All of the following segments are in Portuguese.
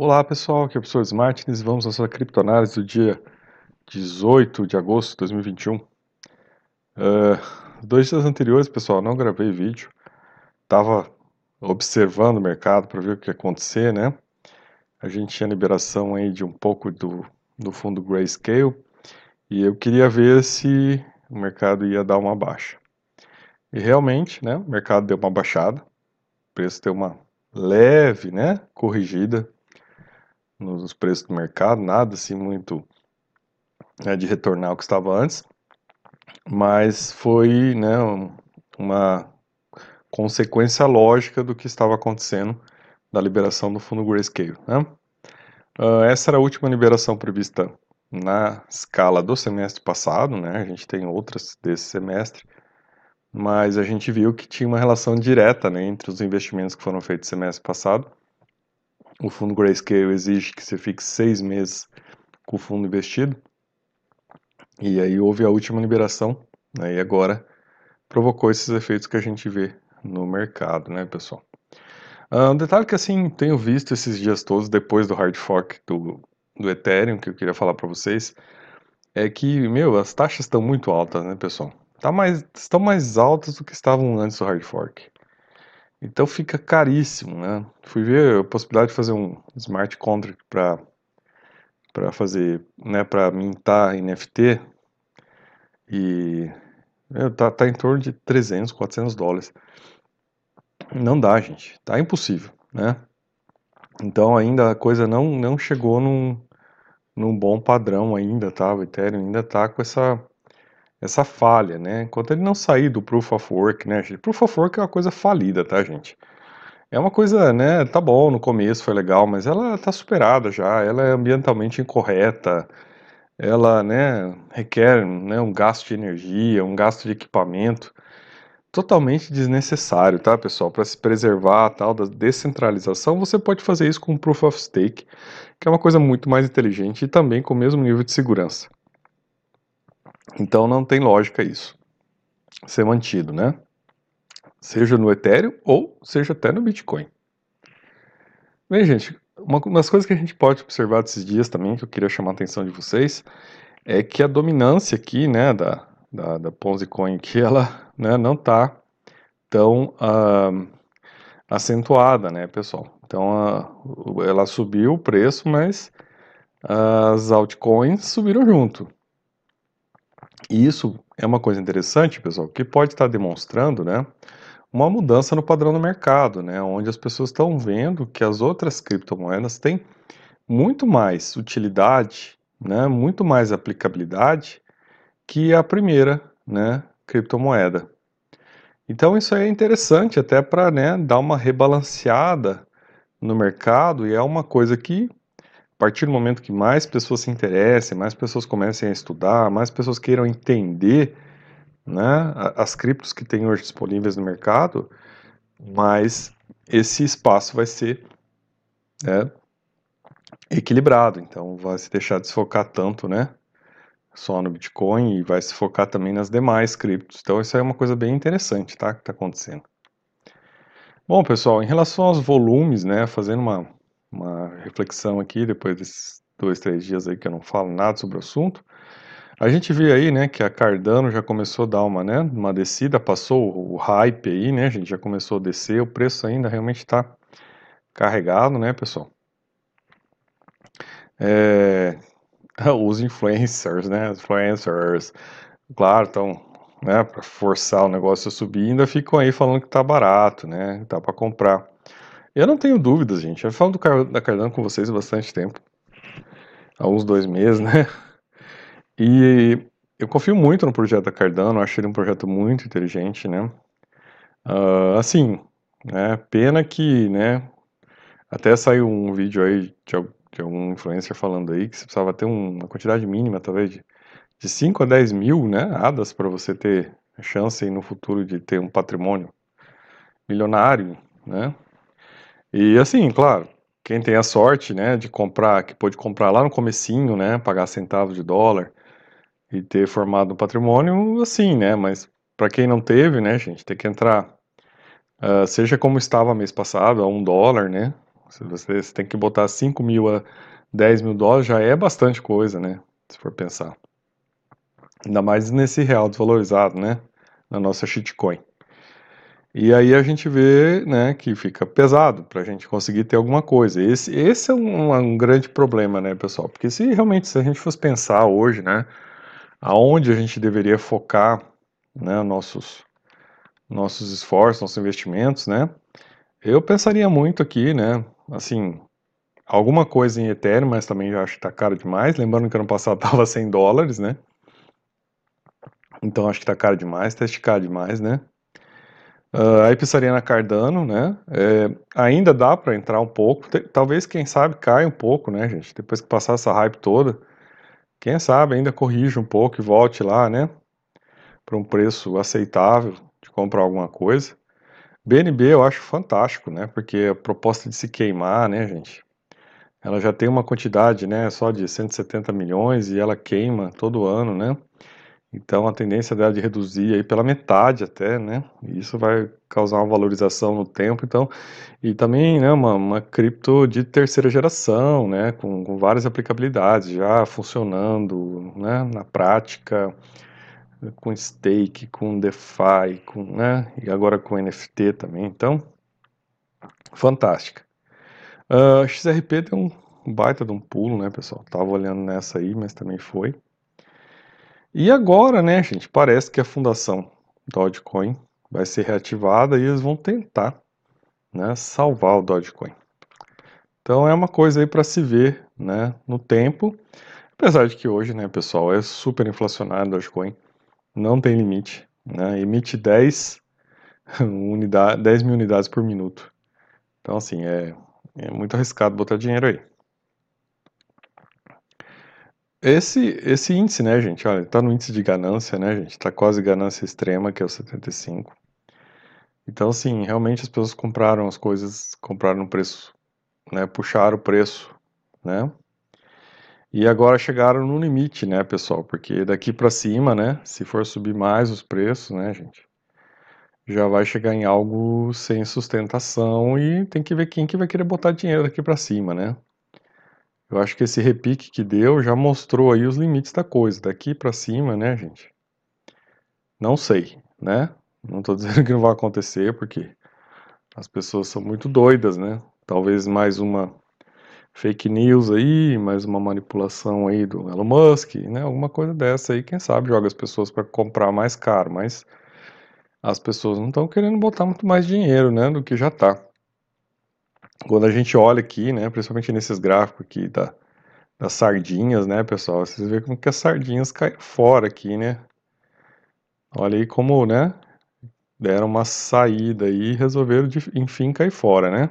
Olá pessoal, aqui é o professor Smartins. Vamos à sua criptoanálise do dia 18 de agosto de 2021. Uh, dois dias anteriores, pessoal, não gravei vídeo. Estava observando o mercado para ver o que ia acontecer, né? A gente tinha liberação aí de um pouco do, do fundo Grayscale e eu queria ver se o mercado ia dar uma baixa. E realmente, né, o mercado deu uma baixada, o preço deu uma leve, né, corrigida nos preços do mercado, nada assim muito né, de retornar ao que estava antes, mas foi né, uma consequência lógica do que estava acontecendo da liberação do fundo Grayscale. Né? Uh, essa era a última liberação prevista na escala do semestre passado, né? a gente tem outras desse semestre, mas a gente viu que tinha uma relação direta né, entre os investimentos que foram feitos semestre passado o fundo Grayscale exige que você fique seis meses com o fundo investido. E aí houve a última liberação, né, e agora provocou esses efeitos que a gente vê no mercado, né, pessoal? Uh, um detalhe que, assim, tenho visto esses dias todos, depois do hard fork do, do Ethereum, que eu queria falar para vocês, é que, meu, as taxas estão muito altas, né, pessoal? Tá mais, estão mais altas do que estavam antes do hard fork. Então fica caríssimo, né? Fui ver a possibilidade de fazer um smart contract para para fazer, né, para mintar NFT e tá, tá em torno de 300, 400 dólares. Não dá, gente. Tá impossível, né? Então ainda a coisa não, não chegou num, num bom padrão ainda, tá? O Ethereum ainda tá com essa essa falha, né? Enquanto ele não sair do Proof of Work, né, gente? Proof of Work é uma coisa falida, tá, gente? É uma coisa, né, tá bom, no começo foi legal, mas ela tá superada já, ela é ambientalmente incorreta, ela, né, requer, né, um gasto de energia, um gasto de equipamento totalmente desnecessário, tá, pessoal? Para se preservar a tal da descentralização, você pode fazer isso com Proof of Stake, que é uma coisa muito mais inteligente e também com o mesmo nível de segurança. Então não tem lógica isso ser mantido, né? Seja no Ethereum ou seja até no Bitcoin. Bem, gente, uma das coisas que a gente pode observar desses dias também, que eu queria chamar a atenção de vocês, é que a dominância aqui, né, da, da, da Ponzi Coin, que ela né, não está tão acentuada, né, pessoal? Então, ela subiu o preço, mas as altcoins subiram junto. E isso é uma coisa interessante, pessoal, que pode estar demonstrando, né, uma mudança no padrão do mercado, né, onde as pessoas estão vendo que as outras criptomoedas têm muito mais utilidade, né, muito mais aplicabilidade que a primeira, né, criptomoeda. Então isso é interessante até para né, dar uma rebalanceada no mercado e é uma coisa que a partir do momento que mais pessoas se interessem, mais pessoas comecem a estudar, mais pessoas queiram entender né, as criptos que tem hoje disponíveis no mercado, mais esse espaço vai ser né, equilibrado. Então, vai se deixar de se focar tanto né, só no Bitcoin e vai se focar também nas demais criptos. Então, isso é uma coisa bem interessante tá, que está acontecendo. Bom, pessoal, em relação aos volumes, né, fazendo uma uma reflexão aqui, depois desses dois, três dias aí que eu não falo nada sobre o assunto. A gente vê aí, né, que a Cardano já começou a dar uma, né, uma descida, passou o hype aí, né, a gente já começou a descer, o preço ainda realmente está carregado, né, pessoal? É, os influencers, né, os influencers, claro, estão, né, para forçar o negócio a subir, ainda ficam aí falando que tá barato, né, tá para comprar. Eu não tenho dúvidas, gente. Eu falo do, da Cardano com vocês há bastante tempo. Há uns dois meses, né? E eu confio muito no projeto da Cardano. Acho ele um projeto muito inteligente, né? Uh, assim, né? Pena que, né? Até saiu um vídeo aí de, de algum influencer falando aí que você precisava ter uma quantidade mínima, talvez, de, de 5 a 10 mil, né? Hadas para você ter chance aí no futuro de ter um patrimônio milionário, né? E assim, claro, quem tem a sorte, né, de comprar, que pôde comprar lá no comecinho, né, pagar centavos de dólar e ter formado um patrimônio, assim, né, mas para quem não teve, né, gente, tem que entrar, uh, seja como estava mês passado, a um dólar, né, Se você, você tem que botar 5 mil a 10 mil dólares, já é bastante coisa, né? Se for pensar. Ainda mais nesse real desvalorizado, né? Na nossa shitcoin. E aí a gente vê, né, que fica pesado para a gente conseguir ter alguma coisa. Esse, esse é um, um, grande problema, né, pessoal? Porque se realmente se a gente fosse pensar hoje, né, aonde a gente deveria focar, né, nossos nossos esforços, nossos investimentos, né? Eu pensaria muito aqui, né? Assim, alguma coisa em Ethereum, mas também acho que tá caro demais. Lembrando que ano passado tava 100 dólares, né? Então acho que tá caro demais, tá esticado demais, né? Uh, aí pensaria na Cardano, né? É, ainda dá para entrar um pouco. Talvez, quem sabe, caia um pouco, né, gente? Depois que passar essa hype toda, quem sabe ainda corrija um pouco e volte lá, né? Para um preço aceitável de comprar alguma coisa. BNB eu acho fantástico, né? Porque a proposta de se queimar, né, gente? Ela já tem uma quantidade, né, só de 170 milhões e ela queima todo ano, né? Então a tendência dela de reduzir aí pela metade até, né? E isso vai causar uma valorização no tempo, então e também, né, uma, uma cripto de terceira geração, né, com, com várias aplicabilidades já funcionando, né, na prática, com stake, com DeFi, com, né, e agora com NFT também, então fantástica. Uh, ah, XRP deu um baita de um pulo, né, pessoal? Tava olhando nessa aí, mas também foi. E agora, né, gente, parece que a fundação Dogecoin vai ser reativada e eles vão tentar, né, salvar o Dogecoin. Então é uma coisa aí para se ver, né, no tempo. Apesar de que hoje, né, pessoal, é super inflacionário o Dogecoin, não tem limite, né, emite 10, unidade, 10 mil unidades por minuto. Então, assim, é, é muito arriscado botar dinheiro aí. Esse, esse índice, né, gente, olha, tá no índice de ganância, né, gente, tá quase ganância extrema, que é o 75. Então, assim, realmente as pessoas compraram as coisas, compraram no preço, né, puxaram o preço, né, e agora chegaram no limite, né, pessoal, porque daqui para cima, né, se for subir mais os preços, né, gente, já vai chegar em algo sem sustentação e tem que ver quem que vai querer botar dinheiro daqui para cima, né. Eu acho que esse repique que deu já mostrou aí os limites da coisa. Daqui para cima, né, gente? Não sei, né? Não estou dizendo que não vai acontecer, porque as pessoas são muito doidas, né? Talvez mais uma fake news aí, mais uma manipulação aí do Elon Musk, né? Alguma coisa dessa aí, quem sabe joga as pessoas para comprar mais caro, mas as pessoas não estão querendo botar muito mais dinheiro, né, do que já está quando a gente olha aqui, né, principalmente nesses gráficos aqui da, das sardinhas, né, pessoal, vocês veem como que as sardinhas caem fora aqui, né? Olha aí como, né, deram uma saída aí e resolveram, de, enfim, cair fora, né?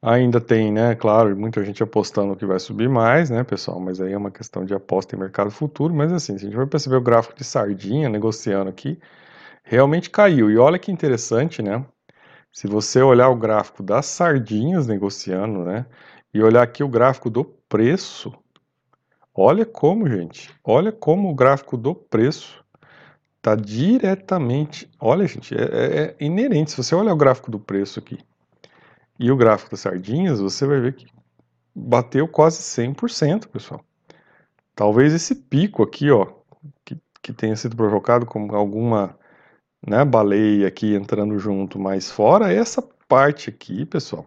Ainda tem, né, claro, muita gente apostando que vai subir mais, né, pessoal, mas aí é uma questão de aposta em mercado futuro, mas assim, se a gente vai perceber o gráfico de sardinha negociando aqui, realmente caiu. E olha que interessante, né, se você olhar o gráfico das sardinhas negociando, né? E olhar aqui o gráfico do preço, olha como, gente, olha como o gráfico do preço está diretamente. Olha, gente, é, é, é, inerente. Se você olhar o gráfico do preço aqui e o gráfico das sardinhas, você vai ver que bateu quase 100%, pessoal. Talvez esse pico aqui, ó, que, que tenha sido provocado com alguma né, baleia aqui entrando junto, mas fora essa parte aqui, pessoal,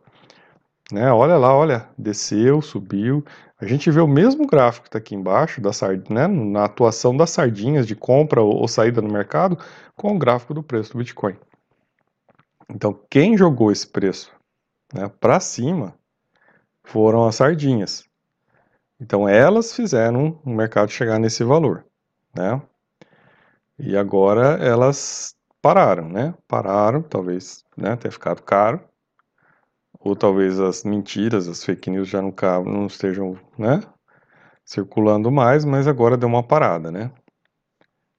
né, olha lá, olha, desceu, subiu, a gente vê o mesmo gráfico que está aqui embaixo, da né, na atuação das sardinhas de compra ou, ou saída no mercado, com o gráfico do preço do Bitcoin. Então, quem jogou esse preço né, para cima foram as sardinhas. Então, elas fizeram o mercado chegar nesse valor, né? E agora elas pararam, né? Pararam, talvez né, tenha ficado caro, ou talvez as mentiras, as fake news já não, não estejam né, circulando mais, mas agora deu uma parada, né?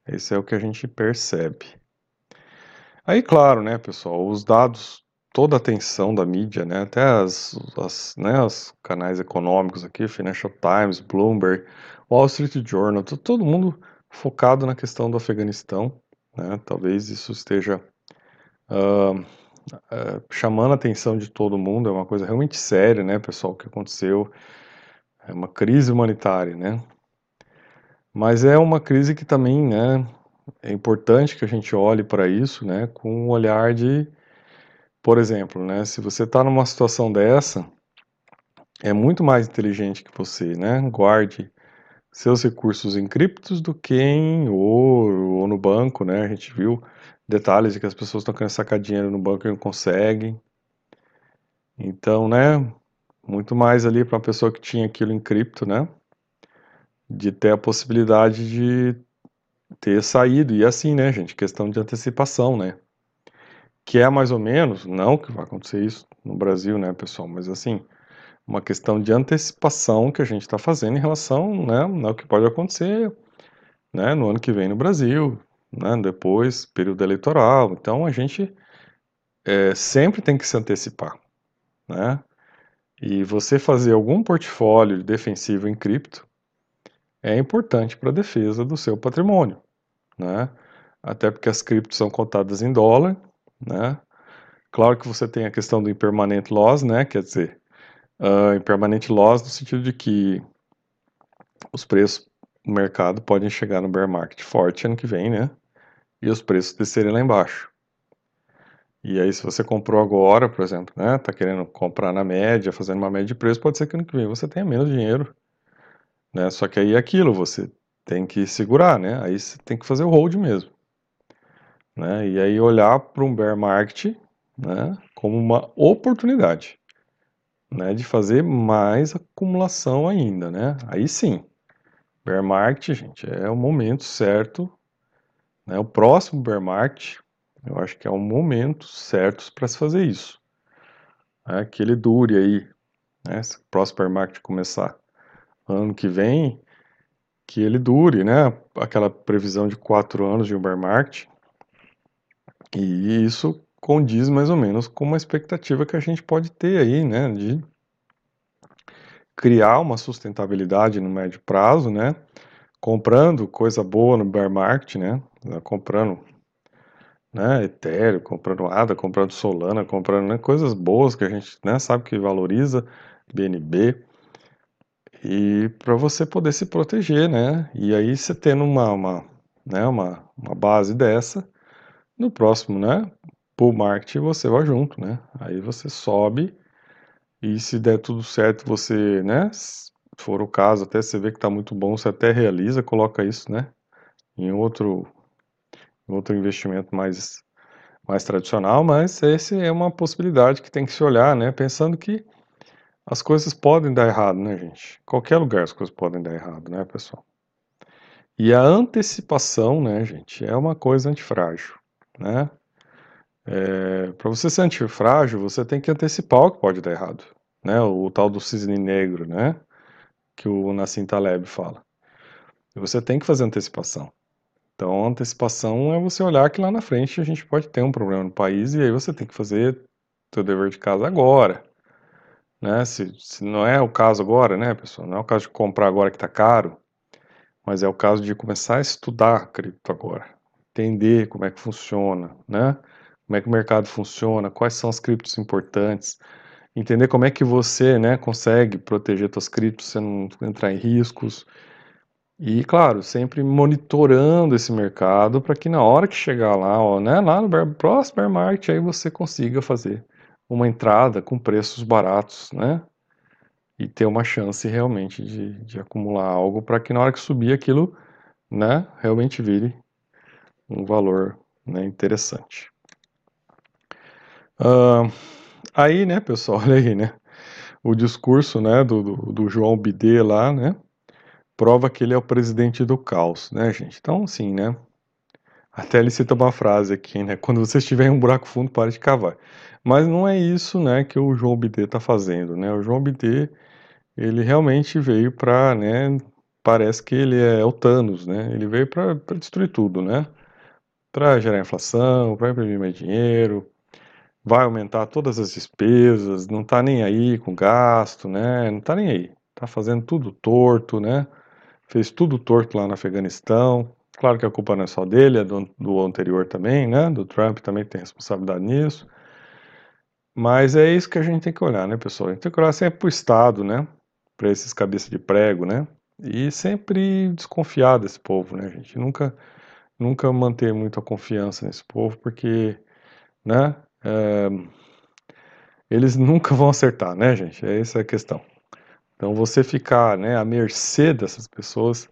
Esse é o que a gente percebe. Aí, claro, né, pessoal, os dados, toda a atenção da mídia, né, até as, as, né, os canais econômicos aqui, Financial Times, Bloomberg, Wall Street Journal, todo mundo focado na questão do Afeganistão, né? Talvez isso esteja uh, uh, chamando a atenção de todo mundo, é uma coisa realmente séria, né, pessoal, o que aconteceu, é uma crise humanitária, né, mas é uma crise que também, né, é importante que a gente olhe para isso, né, com um olhar de, por exemplo, né, se você está numa situação dessa, é muito mais inteligente que você, né, guarde seus recursos em criptos do que em ouro ou no banco, né, a gente viu detalhes de que as pessoas estão querendo sacar dinheiro no banco e não conseguem, então, né, muito mais ali para uma pessoa que tinha aquilo em cripto, né, de ter a possibilidade de ter saído. E assim, né, gente, questão de antecipação, né? Que é mais ou menos, não que vai acontecer isso no Brasil, né, pessoal, mas assim, uma questão de antecipação que a gente está fazendo em relação, né, ao que pode acontecer, né, no ano que vem no Brasil, né, depois, período eleitoral. Então, a gente é, sempre tem que se antecipar, né? E você fazer algum portfólio defensivo em cripto é importante para a defesa do seu patrimônio, né? Até porque as criptos são cotadas em dólar, né? Claro que você tem a questão do impermanent loss, né? Quer dizer, uh, impermanent loss no sentido de que os preços do mercado podem chegar no bear market forte ano que vem, né? E os preços descerem lá embaixo. E aí, se você comprou agora, por exemplo, né? Tá querendo comprar na média, fazendo uma média de preço, pode ser que ano que vem você tenha menos dinheiro né? Só que aí é aquilo, você tem que segurar, né? Aí você tem que fazer o hold mesmo. Né? E aí olhar para um bear market né, como uma oportunidade né, de fazer mais acumulação ainda. Né? Aí sim, bear market, gente, é o momento certo. Né? O próximo bear market, eu acho que é o momento certo para se fazer isso. Né? Que ele dure aí, né? se o próximo bear market começar ano que vem, que ele dure, né? Aquela previsão de quatro anos de um bear market. E isso condiz mais ou menos com uma expectativa que a gente pode ter aí, né? De criar uma sustentabilidade no médio prazo, né? Comprando coisa boa no bear market, né? Comprando né, Ethereum, comprando ADA, comprando Solana, comprando né, coisas boas que a gente né, sabe que valoriza, BNB, e para você poder se proteger, né? E aí você tendo uma, uma, né, uma, uma base dessa, no próximo, né, bull market você vai junto, né? Aí você sobe e se der tudo certo, você, né, se for o caso, até você vê que está muito bom, você até realiza, coloca isso, né, em outro, em outro investimento mais, mais tradicional, mas esse é uma possibilidade que tem que se olhar, né, pensando que as coisas podem dar errado, né, gente? Qualquer lugar as coisas podem dar errado, né, pessoal? E a antecipação, né, gente, é uma coisa antifrágil, né? É, para você ser antifrágil, você tem que antecipar o que pode dar errado, né? O, o tal do cisne negro, né? Que o Nassim Taleb fala. E você tem que fazer antecipação. Então, antecipação é você olhar que lá na frente a gente pode ter um problema no país e aí você tem que fazer seu dever de casa agora, né? Se, se não é o caso agora, né, pessoal? Não é o caso de comprar agora que está caro, mas é o caso de começar a estudar cripto agora, entender como é que funciona, né? Como é que o mercado funciona, quais são as criptos importantes, entender como é que você, né, consegue proteger suas criptos, não entrar em riscos. E, claro, sempre monitorando esse mercado para que na hora que chegar lá, ó, né, lá no próximo bear market, aí você consiga fazer uma entrada com preços baratos, né? E ter uma chance realmente de, de acumular algo para que na hora que subir aquilo, né, realmente vire um valor né, interessante. Uh, aí, né, pessoal, olha aí, né? O discurso, né, do, do, do João Bidê lá, né? Prova que ele é o presidente do caos, né, gente? Então, assim, né? Até ele cita uma frase aqui, né? Quando você estiver em um buraco fundo, pare de cavar. Mas não é isso, né, que o João Bidê está fazendo, né? O João Bidê, ele realmente veio para, né, parece que ele é o Thanos, né? Ele veio para destruir tudo, né? Para gerar inflação, para imprimir mais dinheiro, vai aumentar todas as despesas, não está nem aí com gasto, né? Não está nem aí. Está fazendo tudo torto, né? Fez tudo torto lá no Afeganistão. Claro que a culpa não é só dele, é do, do anterior também, né? Do Trump também tem responsabilidade nisso. Mas é isso que a gente tem que olhar, né, pessoal? A gente tem que olhar sempre para o Estado, né? Para esses cabeças de prego, né? E sempre desconfiar desse povo, né, gente? Nunca, nunca manter muita confiança nesse povo, porque, né? É, eles nunca vão acertar, né, gente? É essa a questão. Então, você ficar né, à mercê dessas pessoas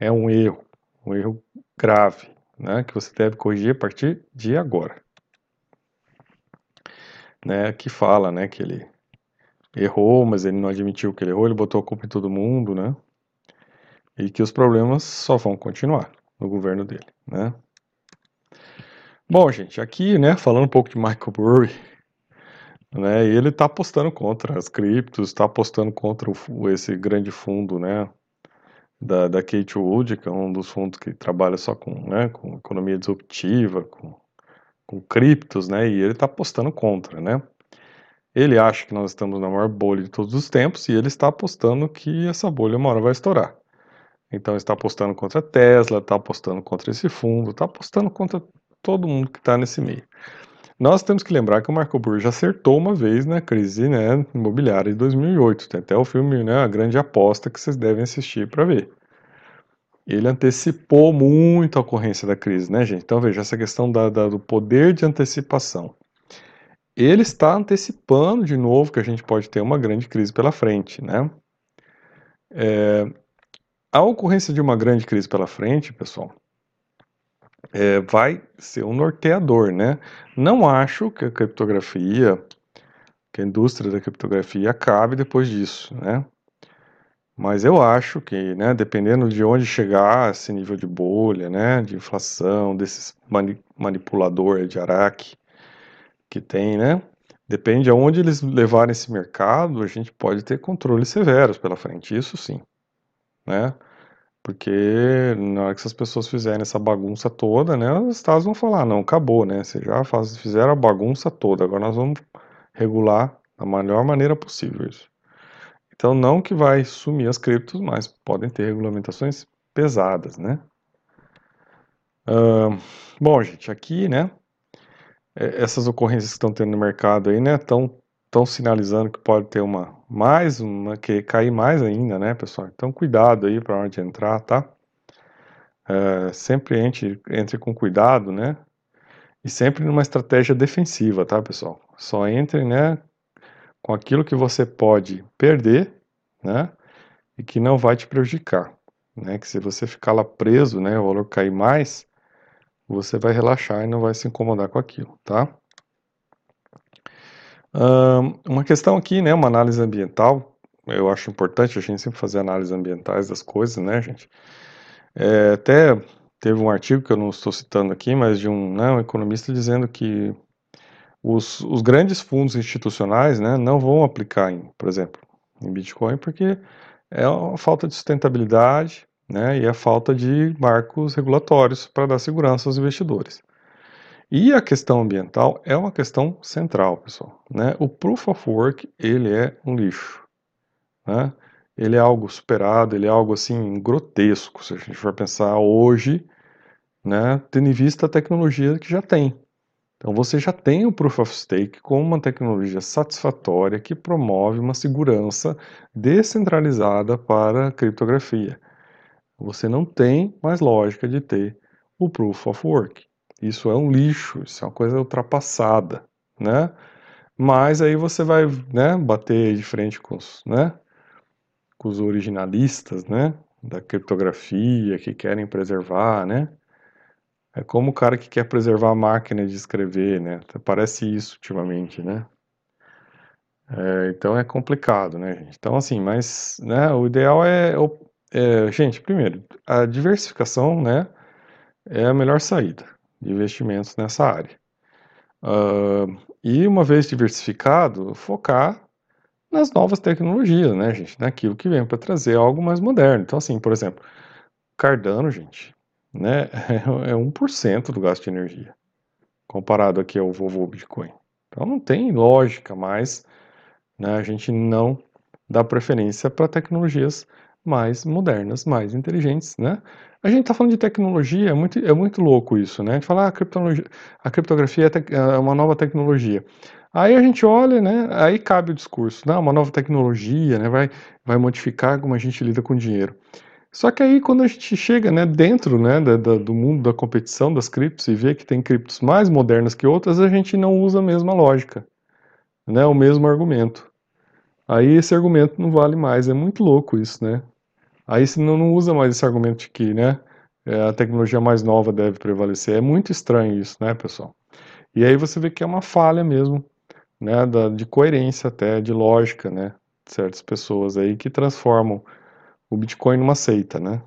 é um erro, um erro grave, né, que você deve corrigir a partir de agora. Né, que fala né, que ele errou, mas ele não admitiu que ele errou, ele botou a culpa em todo mundo, né? E que os problemas só vão continuar no governo dele, né? Bom, gente, aqui, né, falando um pouco de Michael Burry, né? Ele está apostando contra as criptos, está apostando contra o, esse grande fundo, né? Da, da Kate Wood, que é um dos fundos que trabalha só com, né, com economia disruptiva, com, com criptos, né? E ele está apostando contra, né? Ele acha que nós estamos na maior bolha de todos os tempos e ele está apostando que essa bolha uma hora vai estourar. Então está apostando contra a Tesla, está apostando contra esse fundo, está apostando contra todo mundo que está nesse meio. Nós temos que lembrar que o Marco Burj acertou uma vez na crise né, imobiliária de 2008. Tem até o filme né, A Grande Aposta que vocês devem assistir para ver. Ele antecipou muito a ocorrência da crise, né, gente? Então veja essa questão da, da, do poder de antecipação. Ele está antecipando de novo que a gente pode ter uma grande crise pela frente, né? É, a ocorrência de uma grande crise pela frente, pessoal, é, vai ser um norteador, né? Não acho que a criptografia, que a indústria da criptografia acabe depois disso, né? Mas eu acho que, né, dependendo de onde chegar esse nível de bolha, né, de inflação, desses mani manipulador de Araque que tem, né, depende de onde eles levarem esse mercado, a gente pode ter controles severos pela frente, isso sim, né? Porque na hora que essas pessoas fizerem essa bagunça toda, né, os estados vão falar, não, acabou, né, vocês já faz, fizeram a bagunça toda, agora nós vamos regular da melhor maneira possível isso. Então, não que vai sumir as criptos, mas podem ter regulamentações pesadas, né. Uh, bom, gente, aqui, né, é, essas ocorrências que estão tendo no mercado aí, né, estão estão sinalizando que pode ter uma mais uma que cair mais ainda, né, pessoal? Então cuidado aí para onde entrar, tá? É, sempre entre, entre com cuidado, né? E sempre numa estratégia defensiva, tá, pessoal? Só entre, né, com aquilo que você pode perder, né? E que não vai te prejudicar, né? Que se você ficar lá preso, né, o valor cair mais, você vai relaxar e não vai se incomodar com aquilo, tá? Uma questão aqui, né, uma análise ambiental, eu acho importante a gente sempre fazer análises ambientais das coisas, né, gente? É, até teve um artigo que eu não estou citando aqui, mas de um, né, um economista dizendo que os, os, grandes fundos institucionais, né, não vão aplicar em, por exemplo, em Bitcoin, porque é uma falta de sustentabilidade, né, e a falta de marcos regulatórios para dar segurança aos investidores. E a questão ambiental é uma questão central, pessoal. Né? O Proof of Work, ele é um lixo. Né? Ele é algo superado, ele é algo assim grotesco, se a gente for pensar hoje, né, tendo em vista a tecnologia que já tem. Então você já tem o Proof of Stake como uma tecnologia satisfatória que promove uma segurança descentralizada para a criptografia. Você não tem mais lógica de ter o Proof of Work. Isso é um lixo, isso é uma coisa ultrapassada, né? Mas aí você vai, né, bater de frente com os, né, com os originalistas, né, da criptografia que querem preservar, né? É como o cara que quer preservar a máquina de escrever, né? Parece isso ultimamente, né? É, então é complicado, né, gente? Então, assim, mas né, o ideal é, é, Gente, primeiro, a diversificação, né, é a melhor saída de investimentos nessa área. Uh, e uma vez diversificado, focar nas novas tecnologias, né, gente? Naquilo que vem para trazer algo mais moderno. Então, assim, por exemplo, Cardano, gente, né, é 1% do gasto de energia, comparado aqui ao vovô Bitcoin. Então, não tem lógica mais né, a gente não dar preferência para tecnologias mais modernas, mais inteligentes, né? A gente está falando de tecnologia, é muito, é muito louco isso, né? A gente fala, ah, a, a criptografia é, é, uma nova tecnologia. Aí a gente olha, né? Aí cabe o discurso, né? Uma nova tecnologia, né? Vai, vai modificar como a gente lida com dinheiro. Só que aí quando a gente chega, né, dentro, né, da, da, do mundo da competição das criptos e vê que tem criptos mais modernas que outras, a gente não usa a mesma lógica, né? O mesmo argumento. Aí esse argumento não vale mais, é muito louco isso, né? Aí você não, não usa mais esse argumento de que, né, é, a tecnologia mais nova deve prevalecer. É muito estranho isso, né, pessoal? E aí você vê que é uma falha mesmo, né, da, de coerência até, de lógica, né, de certas pessoas aí que transformam o Bitcoin numa seita, né?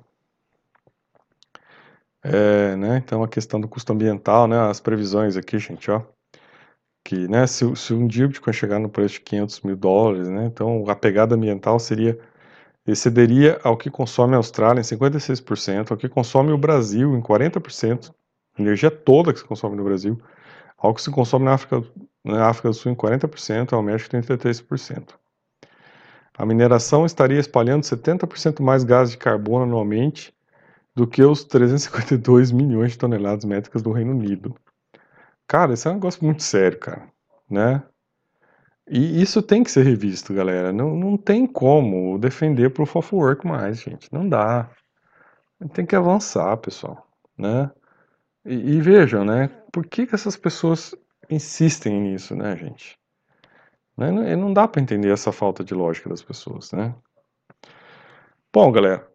É, né, então a questão do custo ambiental, né, as previsões aqui, gente, ó, que, né, se, se um dia o Bitcoin chegar no preço de 500 mil dólares, né, então a pegada ambiental seria, excederia ao que consome a Austrália em 56%, ao que consome o Brasil em 40%, a energia toda que se consome no Brasil, ao que se consome na África, na África do Sul em 40%, ao México em 33%. A mineração estaria espalhando 70% mais gás de carbono anualmente do que os 352 milhões de toneladas métricas do Reino Unido. Cara, isso é um negócio muito sério, cara, né? E isso tem que ser revisto, galera. Não, não tem como defender Proof of Work mais, gente. Não dá. Tem que avançar, pessoal, né? E, e vejam, né? Por que, que essas pessoas insistem nisso, né, gente? Né? Não, não dá para entender essa falta de lógica das pessoas, né? Bom, galera,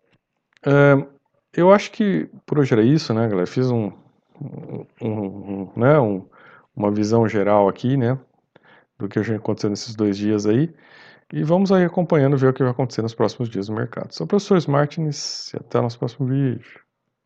é, eu acho que por hoje era isso, né, galera? Fiz um, um, um, né, um, uma visão geral aqui, né, do que aconteceu nesses dois dias aí. E vamos aí acompanhando, ver o que vai acontecer nos próximos dias no mercado. Sou o professor Martins e até o nosso próximo vídeo.